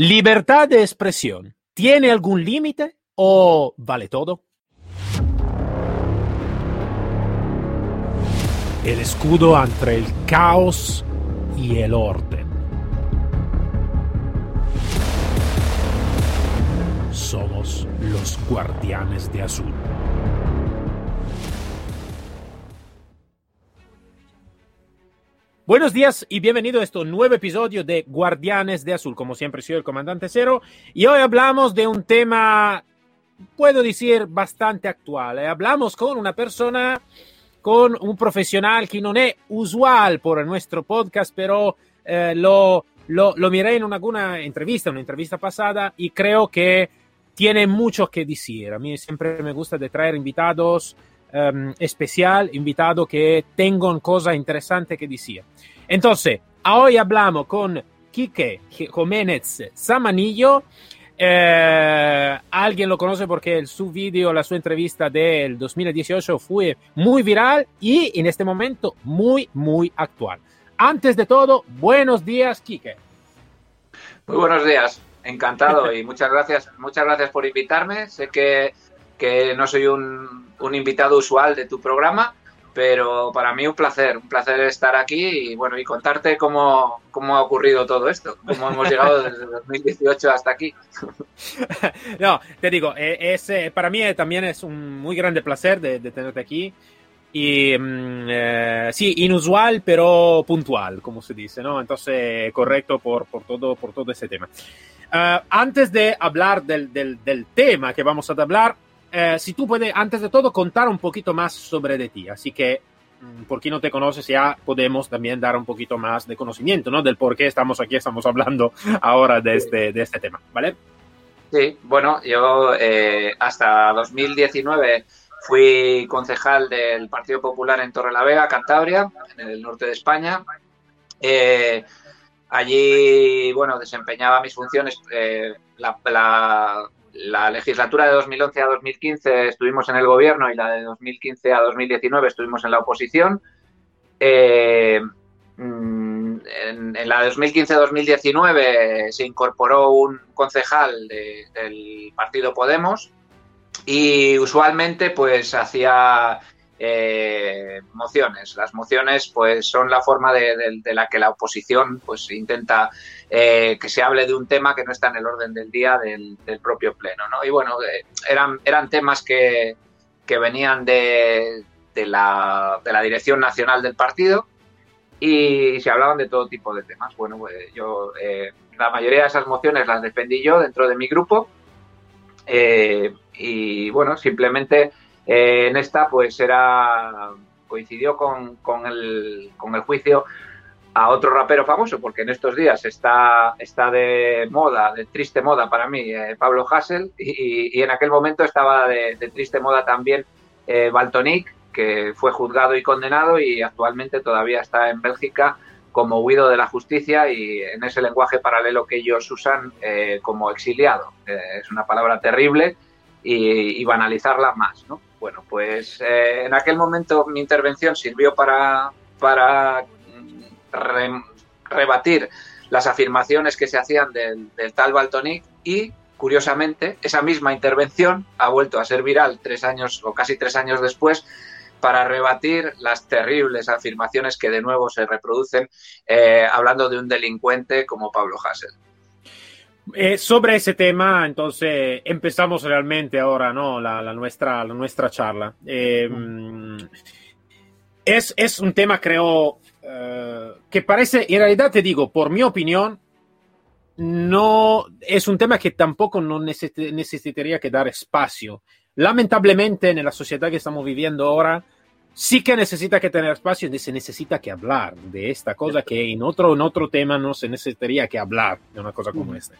Libertad de expresión. ¿Tiene algún límite o vale todo? El escudo entre el caos y el orden. Somos los guardianes de azul. Buenos días y bienvenido a este nuevo episodio de Guardianes de Azul. Como siempre, soy el comandante Cero y hoy hablamos de un tema, puedo decir, bastante actual. Hablamos con una persona, con un profesional que no es usual por nuestro podcast, pero eh, lo, lo, lo, miré en alguna entrevista, una entrevista pasada y creo que tiene mucho que decir. A mí siempre me gusta de traer invitados um, especial, invitado que tengan cosas interesantes que decir. Entonces, hoy hablamos con Quique Jiménez Samanillo. Eh, alguien lo conoce porque su vídeo, la su entrevista del 2018 fue muy viral y en este momento muy, muy actual. Antes de todo, buenos días, Quique. Muy buenos días, encantado y muchas gracias, muchas gracias por invitarme. Sé que que no soy un, un, invitado usual de tu programa, pero para mí un placer, un placer estar aquí y bueno, y contarte cómo, cómo ha ocurrido todo esto, cómo hemos llegado desde 2018 hasta aquí. No, te digo, eh, es, eh, para mí también es un muy grande placer de, de tenerte aquí. Y mm, eh, sí, inusual pero puntual, como se dice, ¿no? Entonces, correcto por, por, todo, por todo ese tema. Uh, antes de hablar del, del, del, tema que vamos a hablar, eh, si tú puedes, antes de todo, contar un poquito más sobre de ti. Así que, mm, por quien no te conoce, ya podemos también dar un poquito más de conocimiento, ¿no? Del por qué estamos aquí, estamos hablando ahora de este, de este tema, ¿vale? Sí, bueno, yo eh, hasta 2019 fui concejal del Partido Popular en Torrelavega, Cantabria, en el norte de España. Eh, allí, bueno, desempeñaba mis funciones. Eh, la, la, la legislatura de 2011 a 2015 estuvimos en el gobierno y la de 2015 a 2019 estuvimos en la oposición. Eh, en, en, la de 2015-2019 se incorporó un concejal de, del partido Podemos y usualmente pues hacía eh, mociones. Las mociones pues son la forma de, la que la oposición pues intenta eh, que se hable de un tema que no está en el orden del día del, propio pleno. ¿no? Y bueno, eh, eran, eran temas que, que venían de, de, la, de la dirección nacional del partido y se hablaban de todo tipo de temas. Bueno, pues yo eh, la mayoría de esas mociones las defendí yo dentro de mi grupo y bueno, simplemente eh, en esta pues era coincidió con, con, el, con el juicio a otro rapero famoso, porque en estos días está, está de moda, de triste moda para mí, eh, Pablo Hassel, y, en aquel momento estaba de, triste moda también eh, Baltonic, que fue juzgado y condenado y actualmente todavía está en Bélgica como huido de la justicia y en ese lenguaje paralelo que ellos usan eh, como exiliado. Eh, es una palabra terrible y, y banalizarla más, ¿no? Bueno, pues eh, en aquel momento mi intervención sirvió para, para re, rebatir las afirmaciones que se hacían del, del tal Baltonic y, curiosamente, esa misma intervención ha vuelto a ser viral tres años o casi tres años después para rebatir las terribles afirmaciones que de nuevo se reproducen eh, hablando de un delincuente como Pablo Hassel. Eh, sobre ese tema, entonces empezamos realmente ahora ¿no? la, la nuestra, la nuestra charla. Eh, mm. es, es, un tema, creo, uh, que parece, en realidad te digo, por mi opinión, no es un tema que tampoco no necesitaría, necesitaría que dar espacio. Lamentablemente, en la sociedad que estamos viviendo ahora, sí que necesita que tener espacio y se necesita que hablar de esta cosa que en otro, en otro tema no se necesitaría que hablar de una cosa como esta.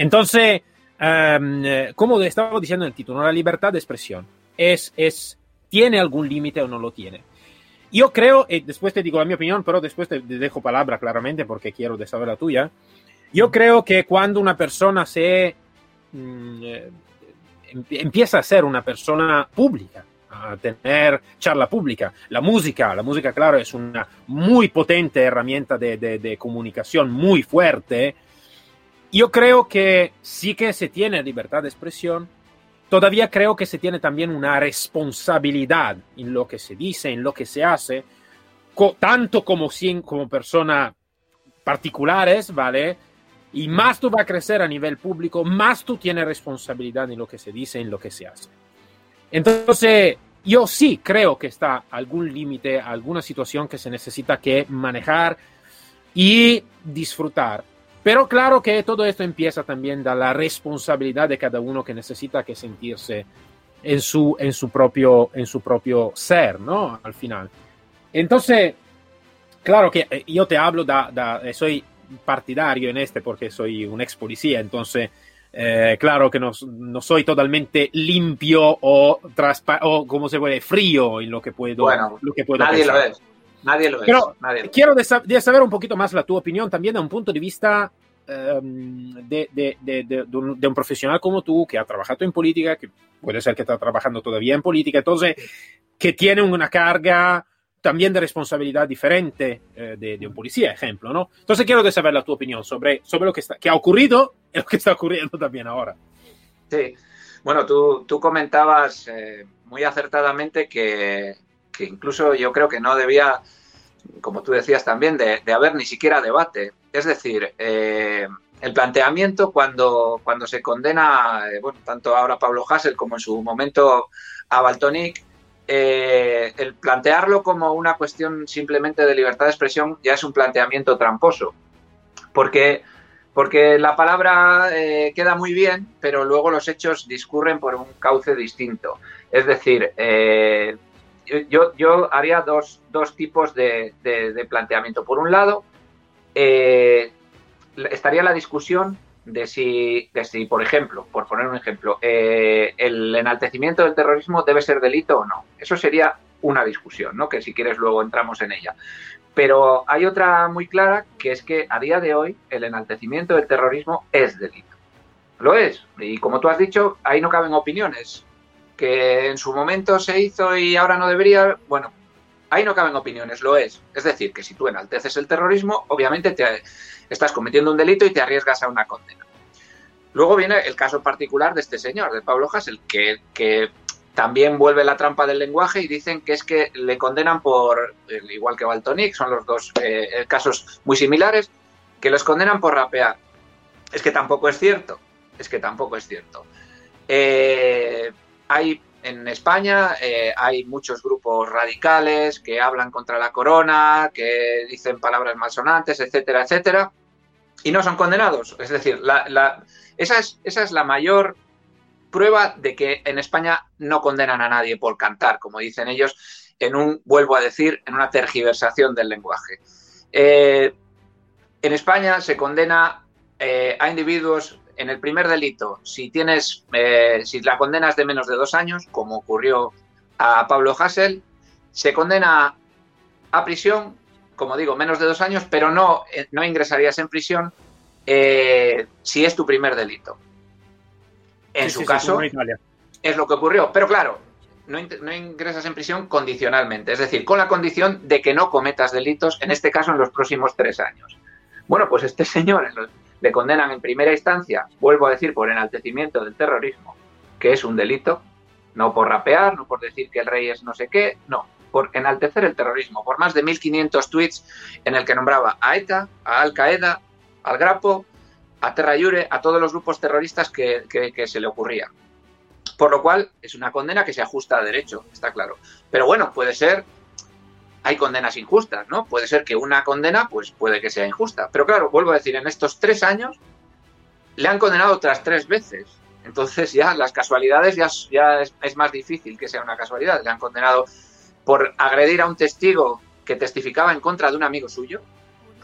Entonces, um, como estaba diciendo en el título, la libertad de expresión es, es, tiene algún límite o no lo tiene. Yo creo, y después te digo la mi opinión, pero después te, dejo palabra claramente porque quiero saber la tuya. Yo creo que cuando una persona se mm, eh, empieza a ser una persona pública, a tener charla pública. La música, la música, claro, es una muy potente herramienta de, de, de comunicación, muy fuerte. Yo creo que sí que se tiene libertad de expresión, todavía creo que se tiene también una responsabilidad en lo que se dice, en lo que se hace, tanto como, como persona particulares, ¿vale? Y más tú vas a crecer a nivel público, más tú tienes responsabilidad en lo que se dice, en lo que se hace. Entonces, yo sí creo que está algún límite, alguna situación que se necesita que manejar y disfrutar. Pero claro que todo esto empieza también de la responsabilidad de cada uno que necesita que sentirse en su, en su, propio, en su propio ser, ¿no? Al final. Entonces, claro que eh, yo te hablo, da, eh, soy partidario en este porque soy un ex policía, entonces, eh, claro que no, no, soy totalmente limpio o, o como se puede, frío en lo que puedo, bueno, lo que puedo nadie lo es. Nadie lo Pero Nadie quiero de, saber un poquito más la tu opinión también de un punto de vista um, de, de, de, un, de, un, profesional como tú que ha trabajado en política, que puede ser que está trabajando todavía en política, entonces que tiene una carga también de responsabilidad diferente eh, de, un policía, ejemplo, ¿no? Entonces quiero saber la tu opinión sobre, sobre lo que, está, que ha ocurrido y lo que está ocurriendo también ahora. Sí, bueno, tú, tú comentabas eh, muy acertadamente que, que, incluso yo creo que no debía, como tú decías también, de, haber ni siquiera debate. Es decir, eh, el planteamiento cuando, cuando se condena, bueno, tanto ahora Pablo Hassel como en su momento a Baltonic, eh, el plantearlo como una cuestión simplemente de libertad de expresión ya es un planteamiento tramposo, porque, porque la palabra eh, queda muy bien, pero luego los hechos discurren por un cauce distinto. Es decir, eh, yo, yo, haría dos, dos tipos de, planteamiento. Por un lado, estaría la discusión de si, de si, por ejemplo, por poner un ejemplo, eh, el enaltecimiento del terrorismo debe ser delito o no. Eso sería una discusión, ¿no? Que si quieres luego entramos en ella. Pero hay otra muy clara, que es que a día de hoy el enaltecimiento del terrorismo es delito. Lo es. Y como tú has dicho, ahí no caben opiniones. Que en su momento se hizo y ahora no debería, bueno, ahí no caben opiniones, lo es. Es decir, que si tú enalteces el terrorismo, obviamente te, estás cometiendo un delito y te arriesgas a una condena. Luego viene el caso particular de este señor, de Pablo Hassel, que, que también vuelve la trampa del lenguaje y dicen que es que le condenan por, igual que Baltonic, son los dos eh, casos muy similares, que los condenan por rapear. Es que tampoco es cierto, es que tampoco es cierto. Eh, hay en España eh, hay muchos grupos radicales que hablan contra la corona, que dicen palabras malsonantes, etcétera, etcétera y no son condenados. Es decir, esa, es, la mayor prueba de que en España no condenan a nadie por cantar, como dicen ellos, en un, vuelvo a decir, en una tergiversación del lenguaje. Eh, en España se condena eh, a individuos en el primer delito, si tienes, eh, si la condena es de menos de dos años, como ocurrió a Pablo Hassel, se condena a prisión como digo, menos de dos años, pero no, eh, no ingresarías en prisión eh, si es tu primer delito. En su caso, es lo que ocurrió. Pero claro, no, ingresas en prisión condicionalmente, es decir, con la condición de que no cometas delitos, en este caso en los próximos tres años. Bueno, pues este señor le condenan en primera instancia, vuelvo a decir, por enaltecimiento del terrorismo, que es un delito, no por rapear, no por decir que el rey es no sé qué, no, por enaltecer el terrorismo, por más de 1.500 tweets en el que nombraba a ETA, a Al Qaeda, al Grapo, a Terra Yure, a todos los grupos terroristas que, se le ocurría. Por lo cual es una condena que se ajusta a derecho, está claro. Pero bueno, puede ser, hay condenas injustas, ¿no? Puede ser que una condena, pues puede que sea injusta. Pero claro, vuelvo a decir, en estos tres años le han condenado otras tres veces. Entonces ya las casualidades ya, ya es, es, más difícil que sea una casualidad. Le han condenado por agredir a un testigo que testificaba en contra de un amigo suyo,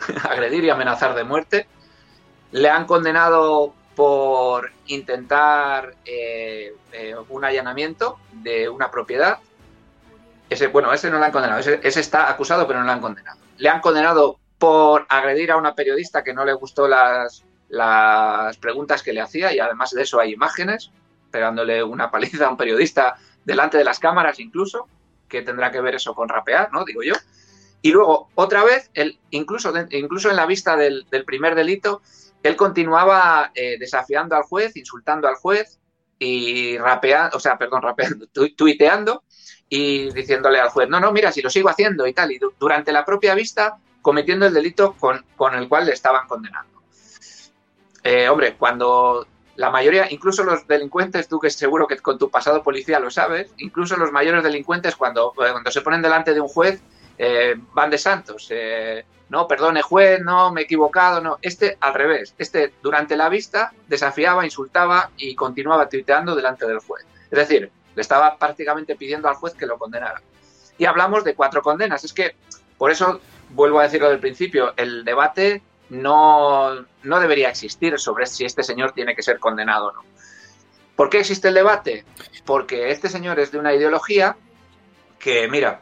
agredir y amenazar de muerte. Le han condenado por intentar eh, eh, un allanamiento de una propiedad. Ese, bueno, ese no lo han condenado, ese, está acusado pero no lo han condenado. Le han condenado por agredir a una periodista que no le gustó las, las preguntas que le hacía y además de eso hay imágenes, pegándole una paliza a un periodista delante de las cámaras incluso que tendrá que ver eso con rapear, ¿no? Digo yo. Y luego, otra vez, el, incluso, incluso en la vista del, primer delito, él continuaba eh, desafiando al juez, insultando al juez y rapeando, o sea, perdón, rapeando, tuiteando y diciéndole al juez, no, no, mira, si lo sigo haciendo y tal, y durante la propia vista cometiendo el delito con, con el cual le estaban condenando. Eh, hombre, cuando la mayoría, incluso los delincuentes, tú que seguro que con tu pasado policía lo sabes, incluso los mayores delincuentes cuando, cuando se ponen delante de un juez eh, van de santos. Eh, no, perdone juez, no, me he equivocado, no. Este al revés. Este durante la vista desafiaba, insultaba y continuaba tuiteando delante del juez. Es decir, le estaba prácticamente pidiendo al juez que lo condenara. Y hablamos de cuatro condenas. Es que, por eso, vuelvo a decirlo del principio, el debate no, no debería existir sobre si este señor tiene que ser condenado o no. ¿Por qué existe el debate? Porque este señor es de una ideología que, mira,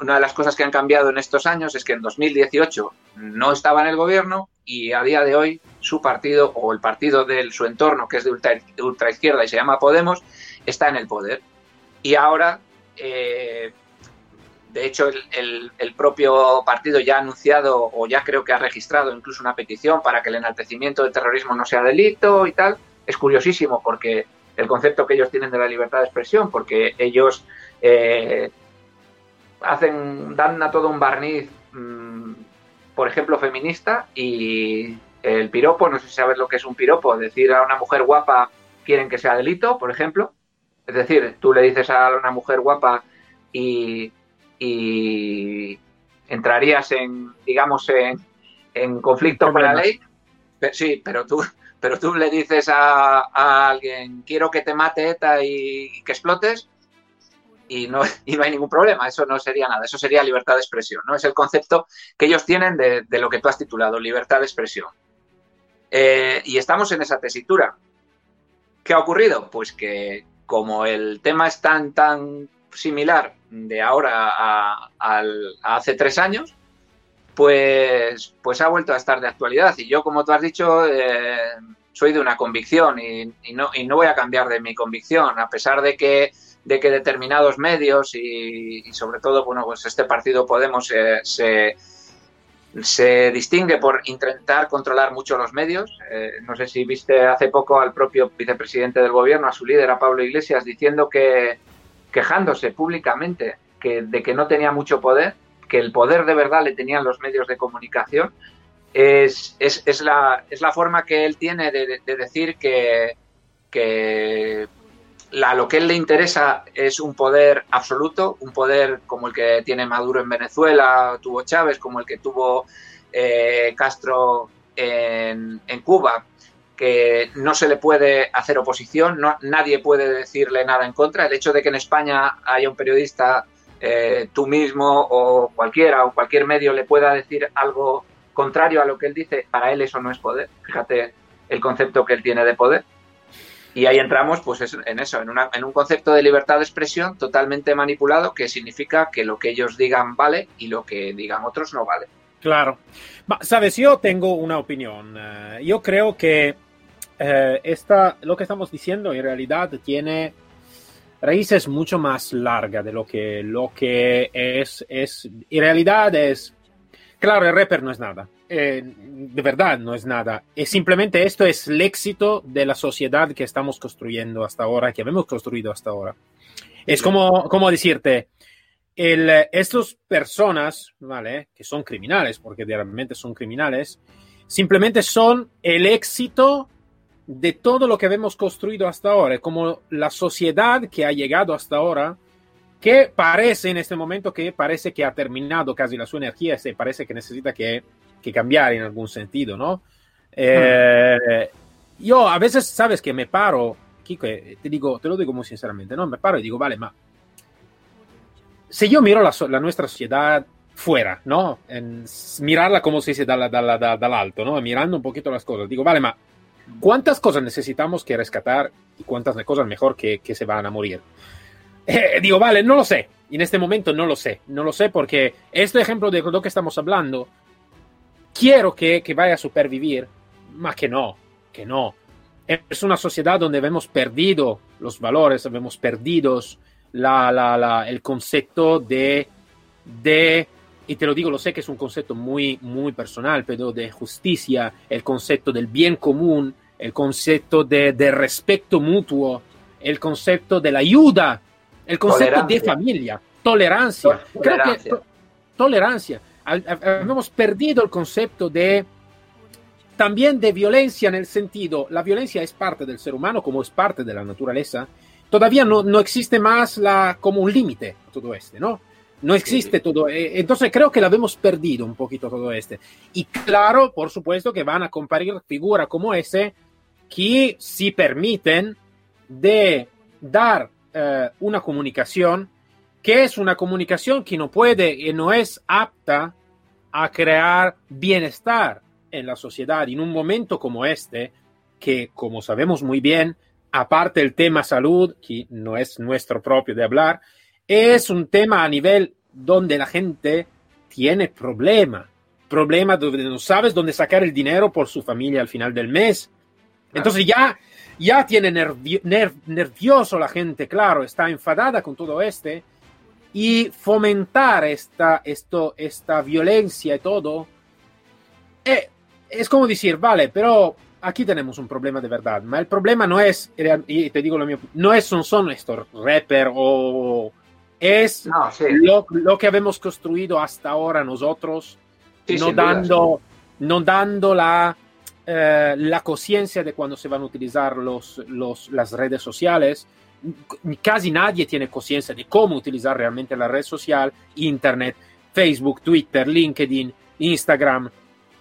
una de las cosas que han cambiado en estos años es que en 2018 no estaba en el gobierno y a día de hoy su partido o el partido de su entorno, que es de ultra, izquierda y se llama Podemos, está en el poder. Y ahora, eh, de hecho, el, el, propio partido ya ha anunciado o ya creo que ha registrado incluso una petición para que el enaltecimiento del terrorismo no sea delito y tal. Es curiosísimo porque el concepto que ellos tienen de la libertad de expresión, porque ellos eh, hacen, dan a todo un barniz, mm, por ejemplo, feminista y el piropo, no sé si sabes lo que es un piropo, decir a una mujer guapa quieren que sea delito, por ejemplo. Es decir, tú le dices a una mujer guapa y, entrarías en, digamos, en, conflicto con la ley. Sí, pero tú, pero tú le dices a, a, alguien, quiero que te mate ETA y que explotes, y no, y no hay ningún problema, eso no sería nada, eso sería libertad de expresión, ¿no? Es el concepto que ellos tienen de, lo que tú has titulado, libertad de expresión. Eh, y estamos en esa tesitura. ¿Qué ha ocurrido? Pues que como el tema es tan, tan similar de ahora a, hace tres años, pues, pues ha vuelto a estar de actualidad. Y yo, como tú has dicho, eh, soy de una convicción y, no, y no voy a cambiar de mi convicción, a pesar de que de que determinados medios y, sobre todo, bueno, pues este partido Podemos se, se distingue por intentar controlar mucho los medios. Eh, no sé si viste hace poco al propio vicepresidente del gobierno, a su líder, a Pablo Iglesias, diciendo que, quejándose públicamente que, de que no tenía mucho poder, que el poder de verdad le tenían los medios de comunicación. Es, es, es, la, es la forma que él tiene de, de decir que, que la, lo que él le interesa es un poder absoluto, un poder como el que tiene Maduro en Venezuela, tuvo Chávez, como el que tuvo eh, Castro en, Cuba, que no se le puede hacer oposición, nadie puede decirle nada en contra. El hecho de que en España haya un periodista, eh, tú mismo o cualquiera o cualquier medio le pueda decir algo contrario a lo que él dice, para él eso no es poder. Fíjate el concepto que él tiene de poder. Y ahí entramos pues en eso, en, una, en un concepto de libertad de expresión totalmente manipulado que significa que lo que ellos digan vale y lo que digan otros no vale. Claro. Sabes, yo tengo una opinión. Eh, yo creo que eh, esta, lo que estamos diciendo en realidad tiene raíces mucho más largas de lo que, lo que es, es. En realidad es. Claro, el rapper no es nada. Eh, de verdad no es nada. Es simplemente esto es el éxito de la sociedad que estamos construyendo hasta ahora, que hemos construido hasta ahora. Es como, como decirte, el, estas personas, ¿vale? Que son criminales, porque realmente son criminales, simplemente son el éxito de todo lo que hemos construido hasta ahora, como la sociedad que ha llegado hasta ahora, que parece en este momento que parece que ha terminado casi la su energía, se parece que necesita que que cambiar en algún sentido, ¿no? Eh, yo a veces, sabes que me paro, Kiko, te digo, te lo digo muy sinceramente, ¿no? Me paro y digo, vale, ma si yo miro la, la nuestra sociedad fuera, ¿no? En mirarla como se dice dal alto, ¿no? Mirando un poquito las cosas, digo, vale, ma ¿cuántas cosas necesitamos que rescatar y cuántas cosas mejor que, que se van a morir? Eh, digo, vale, no lo sé. En este momento no lo sé. No lo sé porque este ejemplo de lo que estamos hablando quiero que, que vaya a supervivir, más que no, que no. Es una sociedad donde hemos perdido los valores, hemos perdido la, la, la, el concepto de, de y te lo digo, lo sé que es un concepto muy, muy personal, pero de justicia, el concepto del bien común, el concepto de, de respeto mutuo, el concepto de la ayuda, el concepto de familia, tolerancia. Tolerancia. Creo que, tolerancia. Hemos perdido el concepto de también de violencia en el sentido, la violencia es parte del ser humano como es parte de la naturaleza. Todavía no, no existe más la, como un límite todo este, ¿no? No existe todo. Eh, entonces creo que la hemos perdido un poquito todo este. Y claro, por supuesto que van a comparir figuras como ese que si permiten de dar eh, una comunicación que es una comunicación que no puede y no es apta a crear bienestar en la sociedad. En un momento como este, que como sabemos muy bien, aparte del tema salud, que no es nuestro propio de hablar, es un tema a nivel donde la gente tiene problema, problema donde no sabes dónde sacar el dinero por su familia al final del mes. Entonces ya, ya tiene nervioso la gente, claro, está enfadada con todo este y fomentar esta, esto, esta violencia y todo. Eh, es como decir, vale, pero aquí tenemos un problema de verdad, pero el problema no es, y te digo lo mío, no es, son, son estos rappers o es lo, que hemos construido hasta ahora nosotros, no, dando, no dando la, eh, la conciencia de cuando se van a utilizar los, los, las redes sociales. Casi nadie tiene conciencia de cómo utilizar realmente la red social, Internet, Facebook, Twitter, LinkedIn, Instagram.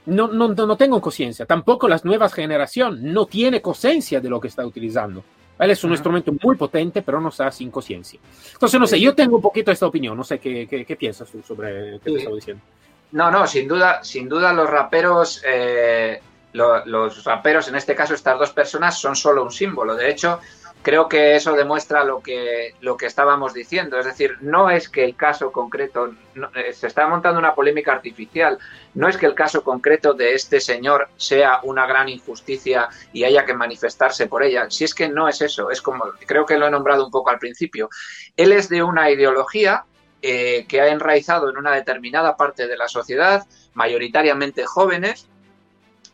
No, no, no tengo conciencia. Tampoco la nueva generación no tiene conciencia de lo que está utilizando. Él es un instrumento muy potente, pero no está sin conciencia. Entonces, no sé, yo tengo un poquito esta opinión. No sé qué, qué, piensas tú sobre lo que te estaba diciendo. No, no, sin duda, sin duda los raperos, eh, los raperos, en este caso estas dos personas, son solo un símbolo. De hecho, creo que eso demuestra lo que, lo que estábamos diciendo. Es decir, no es que el caso concreto, eh, se está montando una polémica artificial, no es que el caso concreto de este señor sea una gran injusticia y haya que manifestarse por ella. Si es que no es eso, es como, creo que lo he nombrado un poco al principio. Él es de una ideología eh, que ha enraizado en una determinada parte de la sociedad, mayoritariamente jóvenes,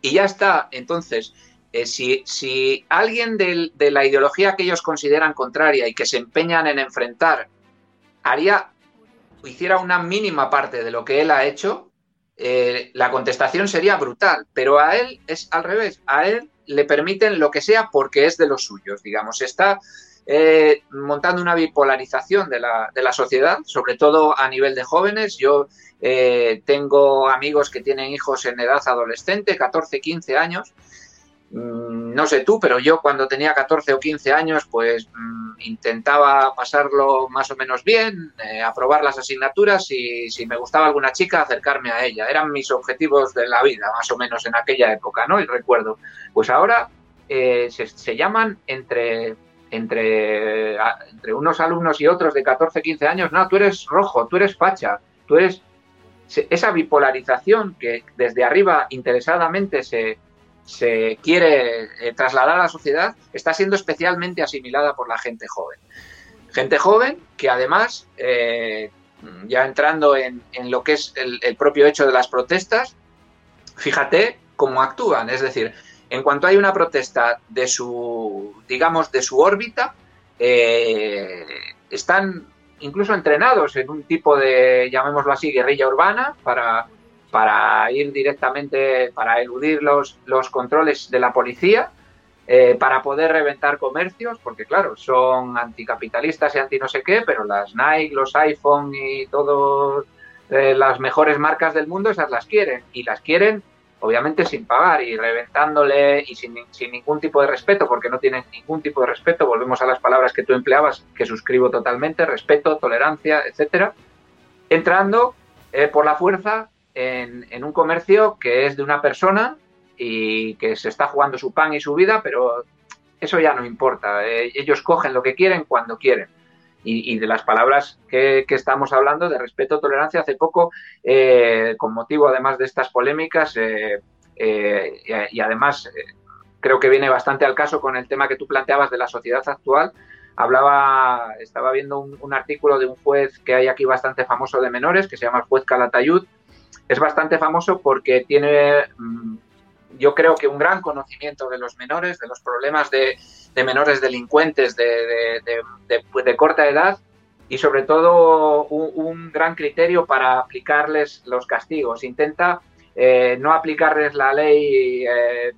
y ya está. Entonces, eh, si, alguien de la ideología que ellos consideran contraria y que se empeñan en enfrentar haría, hiciera una mínima parte de lo que él ha hecho, eh, la contestación sería brutal. Pero a él es al revés. A él le permiten lo que sea porque es de los suyos, digamos. Está eh, montando una bipolarización de la, sociedad, sobre todo a nivel de jóvenes. Yo tengo amigos que tienen hijos en edad adolescente, 14, 15 años, no sé tú, pero yo cuando tenía 14 o 15 años, pues mm, intentaba pasarlo más o menos bien, eh, aprobar las asignaturas y si me gustaba alguna chica, acercarme a ella. Eran mis objetivos de la vida, más o menos en aquella época, ¿no? Y recuerdo. Pues ahora eh, se, llaman entre, entre, entre unos alumnos y otros de 14, 15 años, no, tú eres rojo, tú eres facha, tú eres... Esa bipolarización que desde arriba interesadamente se, se quiere eh, trasladar a la sociedad está siendo especialmente asimilada por la gente joven. Gente joven que además, eh, ya entrando en, lo que es el, propio hecho de las protestas, fíjate cómo actúan. Es decir, en cuanto hay una protesta de su, digamos, de su órbita, eh, están incluso entrenados en un tipo de, llamémoslo así, guerrilla urbana para para ir directamente, para eludir los, los controles de la policía, eh, para poder reventar comercios, porque claro, son anticapitalistas y anti no sé qué, pero las Nike, los iPhone y todas eh, las mejores marcas del mundo, esas las quieren. Y las quieren, obviamente, sin pagar y reventándole y sin, sin ningún tipo de respeto, porque no tienen ningún tipo de respeto. Volvemos a las palabras que tú empleabas, que suscribo totalmente, respeto, tolerancia, etcétera. Entrando eh, por la fuerza en, un comercio que es de una persona y que se está jugando su pan y su vida, pero eso ya no importa. Eh, ellos cogen lo que quieren cuando quieren. Y, de las palabras que, estamos hablando, de respeto, tolerancia, hace poco, eh, con motivo además de estas polémicas, eh, y, además creo que viene bastante al caso con el tema que tú planteabas de la sociedad actual, hablaba, estaba viendo un, un, artículo de un juez que hay aquí bastante famoso de menores, que se llama el juez Calatayud, es bastante famoso porque tiene, mm, yo creo que un gran conocimiento de los menores, de los problemas de, menores delincuentes de, de, corta edad y sobre todo un, gran criterio para aplicarles los castigos. Intenta eh, no aplicarles la ley, eh,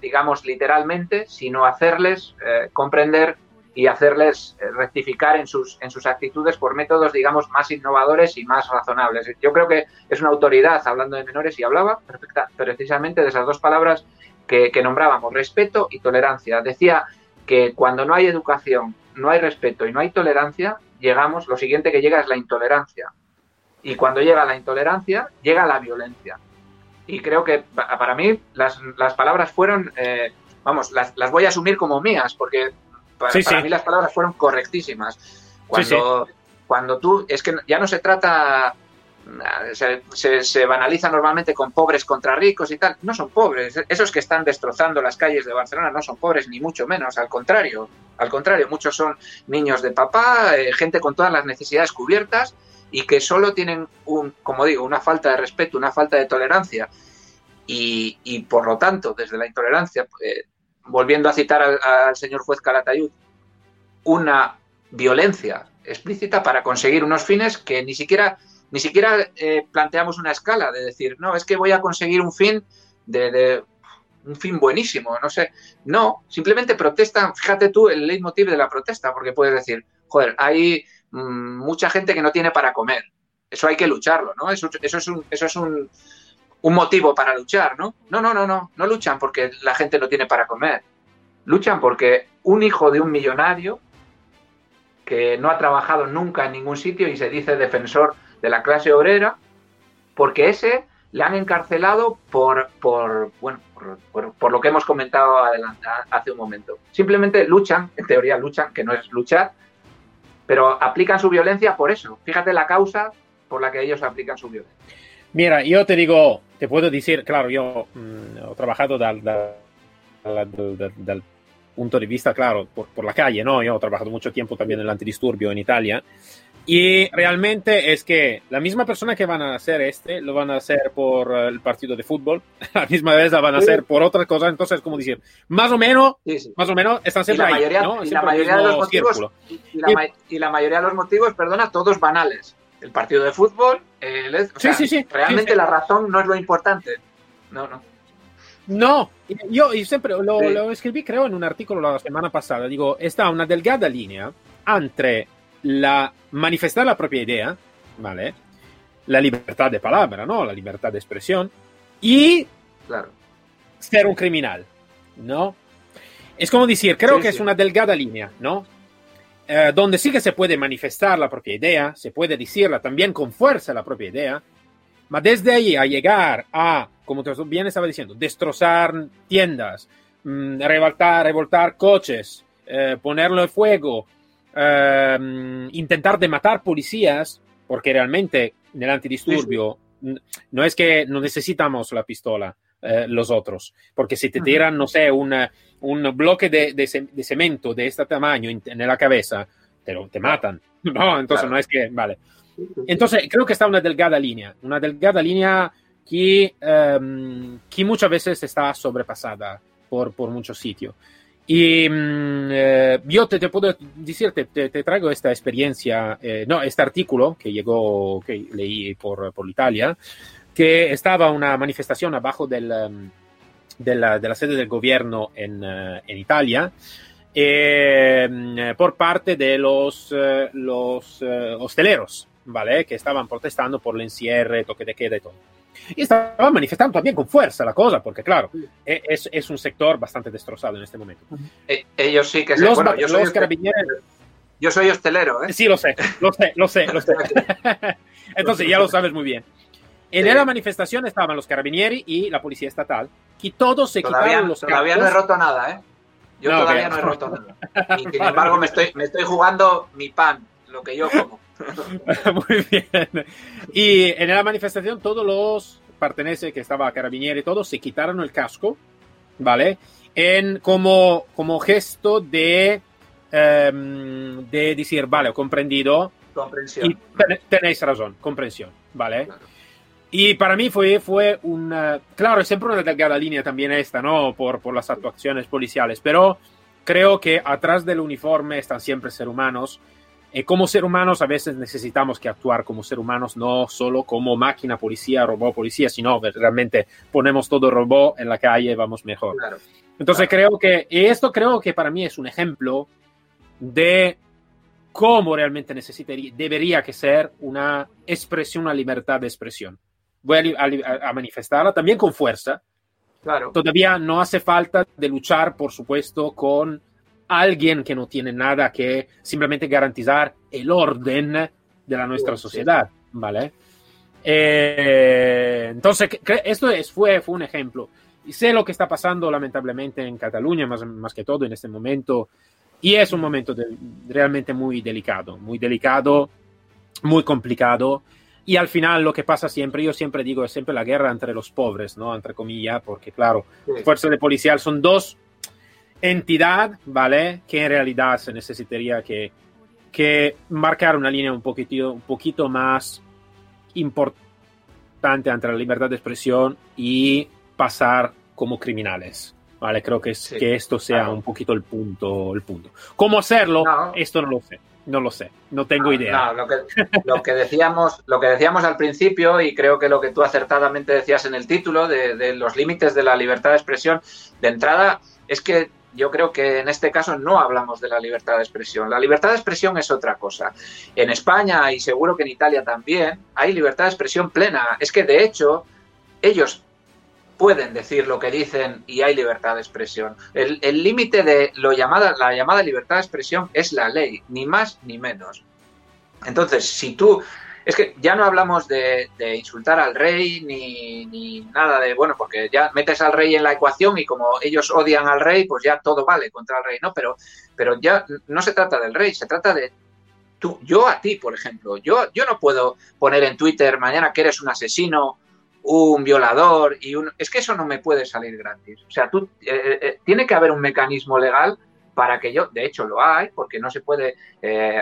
digamos, literalmente, sino hacerles eh, comprender y hacerles eh, rectificar en sus, en sus actitudes por métodos, digamos, más innovadores y más razonables. Yo creo que es una autoridad hablando de menores y hablaba perfecta, precisamente de esas dos palabras que, nombrábamos, respeto y tolerancia. Decía que cuando no hay educación, no hay respeto y no hay tolerancia, llegamos, lo siguiente que llega es la intolerancia. Y cuando llega la intolerancia, llega la violencia. Y creo que para mí las, las palabras fueron, eh, vamos, las, las voy a asumir como mías, porque para, mí las palabras fueron correctísimas. Cuando, cuando tú, es que ya no se trata, se, se, banaliza normalmente con pobres contra ricos y tal. No son pobres. Esos que están destrozando las calles de Barcelona no son pobres, ni mucho menos. Al contrario, al contrario, muchos son niños de papá, eh, gente con todas las necesidades cubiertas y que solo tienen, un, como digo, una falta de respeto, una falta de tolerancia. Y, y por lo tanto, desde la intolerancia, eh, volviendo a citar al, señor juez Calatayud, una violencia explícita para conseguir unos fines que ni siquiera, ni siquiera eh, planteamos una escala de decir, no, es que voy a conseguir un fin de, un fin buenísimo, no sé. No, simplemente protestan, fíjate tú el leitmotiv de la protesta, porque puedes decir, joder, hay mm, mucha gente que no tiene para comer. Eso hay que lucharlo, ¿no? Eso, eso es un, eso es un, un motivo para luchar, ¿no? No, no, no, no, no luchan porque la gente no tiene para comer. Luchan porque un hijo de un millonario que no ha trabajado nunca en ningún sitio y se dice defensor de la clase obrera, porque ese le han encarcelado por, por bueno, por, lo que hemos comentado adelante, hace un momento. Simplemente luchan, en teoría luchan, que no es luchar, pero aplican su violencia por eso. Fíjate la causa por la que ellos aplican su violencia. Mira, yo te digo, te puedo decir, claro, yo mm, he trabajado del, punto de vista, claro, por, la calle, ¿no? Yo he trabajado mucho tiempo también en el antidisturbio en Italia. Y realmente es que la misma persona que van a hacer este, lo van a hacer por el partido de fútbol, la misma vez la van a hacer por otra cosa, entonces, como decir, más o menos, más o menos están siempre ahí, ¿no? Y la mayoría de los motivos, y la mayoría de los motivos, perdona, todos banales el partido de fútbol. sí, sí, sí. Realmente la razón no es lo importante. No, no. No, yo, siempre lo, escribí, creo, en un artículo la semana pasada. Digo, está una delgada línea entre la manifestar la propia idea, ¿vale? La libertad de palabra, ¿no? La libertad de expresión y claro. ser un criminal, ¿no? Es como decir, creo que es una delgada línea, ¿no? Eh, donde sí que se puede manifestar la propia idea, se puede decirla también con fuerza la propia idea, pero desde ahí a llegar a, como tú bien estaba diciendo, destrozar tiendas, mm, revoltar, revoltar coches, eh, ponerlo en fuego, eh, intentar de matar policías, porque realmente en el antidisturbio no es que no necesitamos la pistola, eh, los otros. Porque si te tiran, no sé, un bloque de, de, cemento de este tamaño en, la cabeza, te, te matan. No, entonces no es que, vale. Entonces creo que está una delgada línea, una delgada línea que, um, que muchas veces está sobrepasada por, por muchos sitios. Y mm, eh, yo te, te, puedo decir, te, te, traigo esta experiencia, eh, no, este artículo que llegó, que leí por, por Italia, que estaba una manifestación abajo del, um, de, la, de, la, sede del gobierno en, uh, en Italia eh, por parte de los, uh, los uh, hosteleros, ¿vale? Que estaban protestando por el encierre, toque de queda y todo. Y estaban manifestando también con fuerza la cosa, porque claro, e, es, es un sector bastante destrozado en este momento. Eh, ellos sí que se... Los, bueno, yo soy los carabineros... Yo soy hostelero, ¿eh? Sí, lo sé, lo sé, lo sé, lo sé. Entonces ya lo sabes muy bien. En la manifestación estaban los carabinieri y la policía estatal, y todos se quitaron los Todavía no he roto nada, ¿eh? Yo todavía no he roto nada. Y sin embargo me estoy, me estoy jugando mi pan, lo que yo como. Muy bien. Y en la manifestación todos los pertenece que estaba carabinieri, todos se quitaron el casco, ¿vale? En, como, como gesto de, um, de decir, vale, comprendido. Comprensión. Y tenéis razón, comprensión, ¿vale? Y para mí fue, fue una, claro, es siempre una delgada línea también esta, ¿no? Por, por las actuaciones policiales, pero creo que atrás del uniforme están siempre seres humanos. Y como ser humanos a veces necesitamos que actuar como ser humanos, no solo como máquina policía, robot policía, sino realmente ponemos todo robot en la calle y vamos mejor. Entonces creo que, y esto creo que para mí es un ejemplo de cómo realmente necesitaría, debería que ser una expresión, una libertad de expresión voy a, manifestarla también con fuerza. Claro. Todavía no hace falta de luchar, por supuesto, con alguien que no tiene nada que simplemente garantizar el orden de la nuestra sociedad, ¿vale? Eh, entonces, esto es, fue, fue un ejemplo. Y sé lo que está pasando lamentablemente en Cataluña, más, más que todo en este momento, y es un momento realmente muy delicado, muy delicado, muy complicado. Y al final lo que pasa siempre, yo siempre digo, es siempre la guerra entre los pobres, ¿no? Entre comillas, porque claro, fuerzas de policial son dos entidades, ¿vale? Que en realidad se necesitaría que, que marcar una línea un poquito, un poquito más importante entre la libertad de expresión y pasar como criminales. ¿Vale? Creo que, es, que esto sea un poquito el punto, el punto. ¿Cómo hacerlo? Esto no lo sé. No lo sé, no tengo idea. No, lo que, decíamos, lo que decíamos al principio, y creo que lo que tú acertadamente decías en el título, de, los límites de la libertad de expresión, de entrada, es que yo creo que en este caso no hablamos de la libertad de expresión. La libertad de expresión es otra cosa. En España y seguro que en Italia también hay libertad de expresión plena. Es que de hecho ellos pueden decir lo que dicen y hay libertad de expresión. El límite de lo llamada, la llamada libertad de expresión es la ley, ni más ni menos. Entonces, si tú, es que ya no hablamos de, insultar al rey ni, ni, nada de, bueno, porque ya metes al rey en la ecuación y como ellos odian al rey, pues ya todo vale contra el rey, ¿no? Pero, pero ya no se trata del rey, se trata de tú, yo a ti, por ejemplo. Yo, yo no puedo poner en Twitter mañana que eres un asesino un violador y un... Es que eso no me puede salir gratis. O sea, tú, eh, eh, eh, tiene que haber un mecanismo legal para que yo, de hecho lo hay, porque no se puede,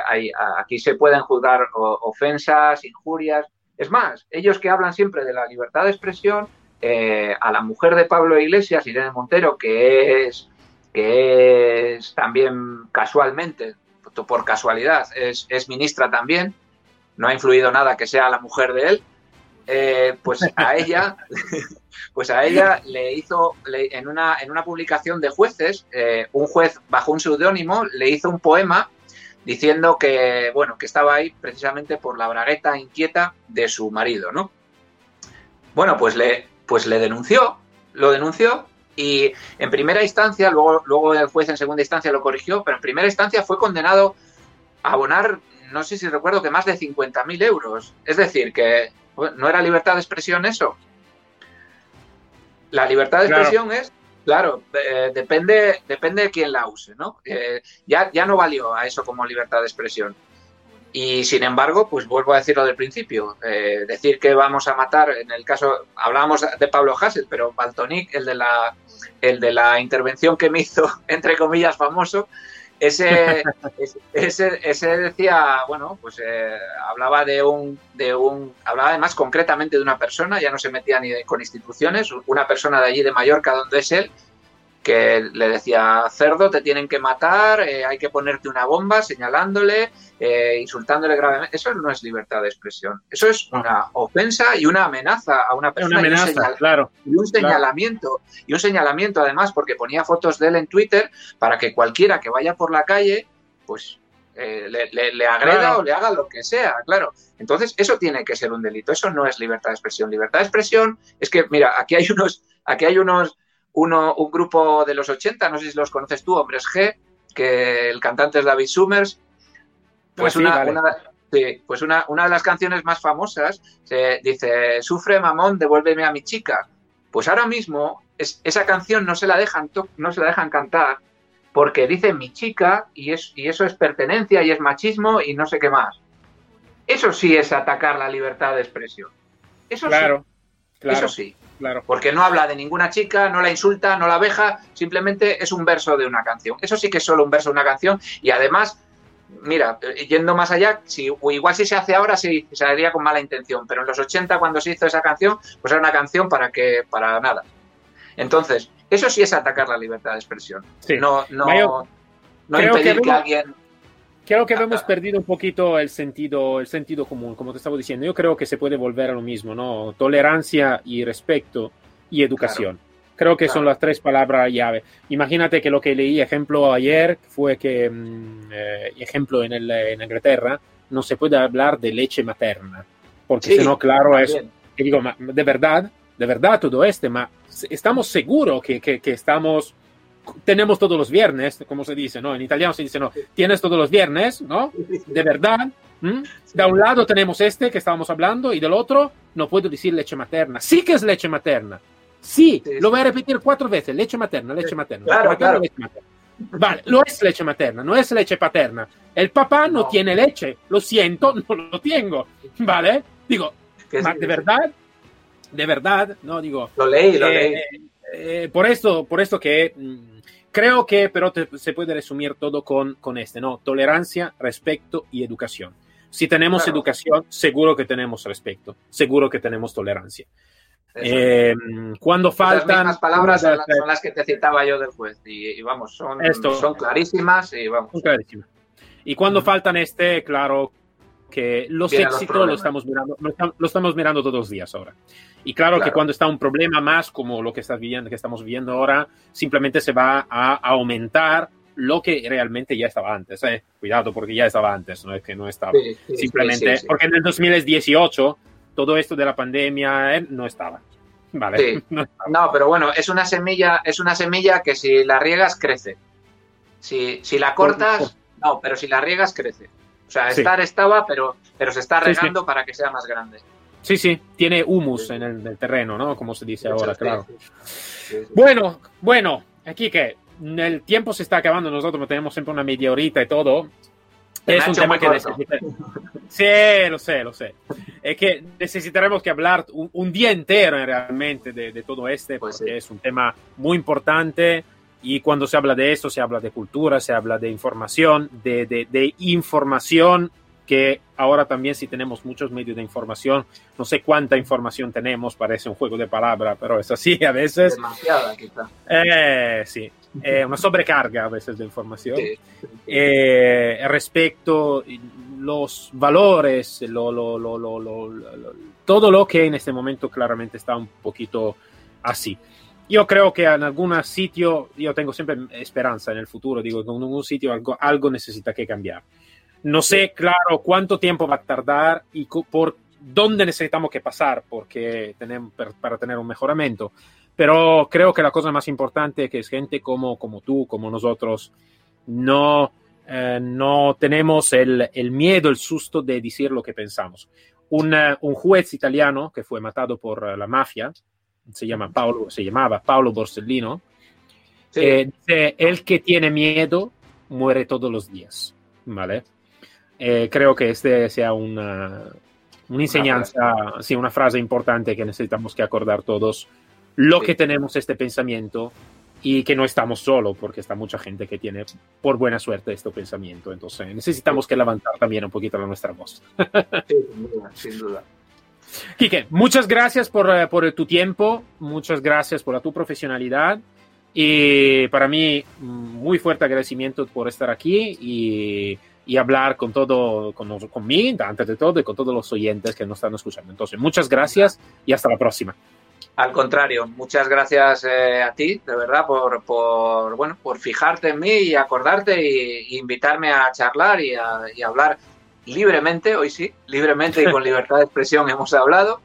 hay, aquí se pueden juzgar ofensas, injurias. Es más, ellos que hablan siempre de la libertad de expresión, a la mujer de Pablo Iglesias, Irene Montero, que es, que es también casualmente, por casualidad, es ministra también, no ha influido nada que sea la mujer de él, eh, pues a ella, pues a ella le hizo en, una, en una publicación de jueces, eh, un juez bajo un seudónimo le hizo un poema diciendo que bueno que estaba ahí precisamente por la bragueta inquieta de su marido, ¿no? Bueno, pues le pues le denunció, lo denunció y en primera instancia, luego luego el juez en segunda instancia lo corrigió, pero en primera instancia fue condenado a abonar no sé si recuerdo que más de 50.000 euros. Es decir, que ¿No era libertad de expresión eso? La libertad de expresión es, claro, eh, depende, depende de quién la use, ¿no? Eh, ya, ya no valió a eso como libertad de expresión. Y sin embargo, pues vuelvo a decirlo del principio, eh, decir que vamos a matar, en el caso, hablábamos de Pablo Hassel, pero Baltonic, el de la, el de la intervención que me hizo, entre comillas, famoso, ese, ese, ese, decía, bueno, pues eh, hablaba de un, de un, hablaba además concretamente de una persona, ya no se metía ni con instituciones, una persona de allí de Mallorca donde es él, que le decía, cerdo, te tienen que matar, eh, hay que ponerte una bomba señalándole, eh, insultándole gravemente. Eso no es libertad de expresión. Eso es una ofensa y una amenaza a una persona. Una amenaza, claro. Y un señalamiento. Y un señalamiento, además, porque ponía fotos de él en Twitter para que cualquiera que vaya por la calle, pues eh, le, agreda o le haga lo que sea, claro. Entonces, eso tiene que ser un delito. Eso no es libertad de expresión. Libertad de expresión es que, mira, aquí hay unos, aquí hay unos uno, un grupo de los 80, no sé si los conoces tú, Hombres G, que el cantante es David Summers. Pues, una, pues una, una, de las canciones más famosas se dice, sufre mamón, devuélveme a mi chica. Pues ahora mismo es, esa canción no se, la dejan no se la dejan cantar porque dice mi chica y, es, y eso es pertenencia y es machismo y no sé qué más. Eso sí es atacar la libertad de expresión. Eso claro, sí. Claro. Eso sí. Porque no habla de ninguna chica, no la insulta, no la veja, simplemente es un verso de una canción. Eso sí que es solo un verso de una canción y además mira, eh, yendo más allá, si, igual si se hace ahora se, se haría con mala intención, pero en los 80 cuando se hizo esa canción, pues era una canción para que, para nada. Entonces, eso sí es atacar la libertad de expresión. No, no, no impedir que, alguien Creo que hemos perdido un poquito el sentido, el sentido común, como te estaba diciendo. Yo creo que se puede volver a lo mismo, ¿no? Tolerancia y respeto y educación. Creo que son las tres palabras llave. Imagínate que lo que leí, ejemplo ayer, fue que, mm, eh, ejemplo en, el, en, Inglaterra, no se puede hablar de leche materna, porque si no, claro, es, que digo, de verdad, de verdad todo este, ma estamos seguros que, que, que, estamos, tenemos todos los viernes, como se dice, ¿no? En italiano se dice, no, tienes todos los viernes, ¿no? De verdad. De un lado tenemos este que estábamos hablando y del otro no puedo decir leche materna. Sí que es leche materna Sí, lo voy a repetir cuatro veces, leche materna, leche materna. Leche materna, Vale, lo es leche materna, no es leche paterna. El papá no, tiene leche, lo siento, no lo tengo, ¿vale? Digo, de verdad, de verdad, no digo. Lo leí, lo leí. Eh, eh, por esto, por esto que mm, creo que, pero se puede resumir todo con, con este, ¿no? Tolerancia, respeto y educación. Si tenemos educación, seguro que tenemos respeto, seguro que tenemos tolerancia. Eh, cuando faltan. Las palabras son las, que te citaba yo del juez. Y, vamos, son, son clarísimas y vamos. clarísimas. Y cuando faltan este, claro que los éxitos lo estamos mirando, lo estamos mirando todos los días ahora. Y claro, que cuando está un problema más como lo que estás viviendo, que estamos viviendo ahora, simplemente se va a aumentar lo que realmente ya estaba antes. ¿eh? Cuidado, porque ya estaba antes, no es que no estaba. simplemente, porque en el 2018 todo esto de la pandemia eh, no estaba. Vale. No, pero bueno, es una semilla, es una semilla que si la riegas crece. Si, si la cortas, no, pero si la riegas crece. O sea, estar estaba, pero, pero se está regando para que sea más grande. Sí, sí, tiene humus en el, terreno, ¿no? Como se dice ahora, claro. Bueno, bueno, aquí que el tiempo se está acabando, nosotros tenemos siempre una media horita y todo. Es un tema que necesitamos. Sí, lo sé, lo sé. Es que necesitaremos que hablar un, día entero realmente de, todo este, pues porque es un tema muy importante y cuando se habla de esto se habla de cultura, se habla de información, de, de, información que ahora también si tenemos muchos medios de información, no sé cuánta información tenemos, parece un juego de palabras, pero es así a veces. Demasiada quizá. Eh, sí, eh, una sobrecarga a veces de información. Eh, respecto los valores, todo lo que en este momento claramente está un poquito así. Yo creo que en algún sitio, yo tengo siempre esperanza en el futuro, digo que en algún sitio algo, algo necesita que cambiar. No sé, claro, cuánto tiempo va a tardar y por dónde necesitamos que pasar porque tenemos, para tener un mejoramiento. Pero creo que la cosa más importante es que gente como, como tú, como nosotros, no, eh, no tenemos el, el, miedo, el susto de decir lo que pensamos. Un, un juez italiano que fue matado por eh, la mafia, se, llama Paolo, se llamaba Paolo Borsellino, dice, el que tiene miedo muere todos los días. ¿Vale? creo que este sea una, una enseñanza, una sí, una frase importante que necesitamos que acordar todos lo que tenemos este pensamiento y que no estamos solo, porque está mucha gente que tiene, por buena suerte, este pensamiento. Entonces necesitamos que levantar también un poquito la nuestra voz. sin duda, sin duda. Quique, muchas gracias por, eh, por, tu tiempo, muchas gracias por tu profesionalidad y para mí muy fuerte agradecimiento por estar aquí y, y hablar con todo, con, conmigo, antes de todo, y con todos los oyentes que nos están escuchando. Entonces, muchas gracias y hasta la próxima. Al contrario, muchas gracias eh, a ti, de verdad, por, por, bueno, por fijarte en mí y acordarte y, invitarme a charlar y a, hablar libremente, hoy sí, libremente y con libertad de expresión hemos hablado.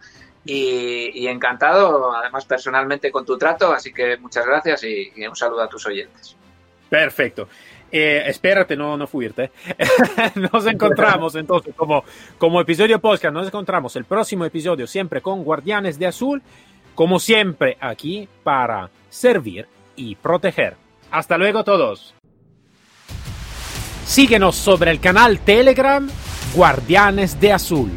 Y, encantado, además personalmente, con tu trato, así que muchas gracias y, un saludo a tus oyentes. Perfecto. Eh, espérate, no, no fuirte. nos encontramos entonces como, como episodio podcast, nos encontramos el próximo episodio siempre con Guardianes de Azul como siempre aquí para servir y proteger. Hasta luego todos. Síguenos sobre el canal Telegram Guardianes de Azul.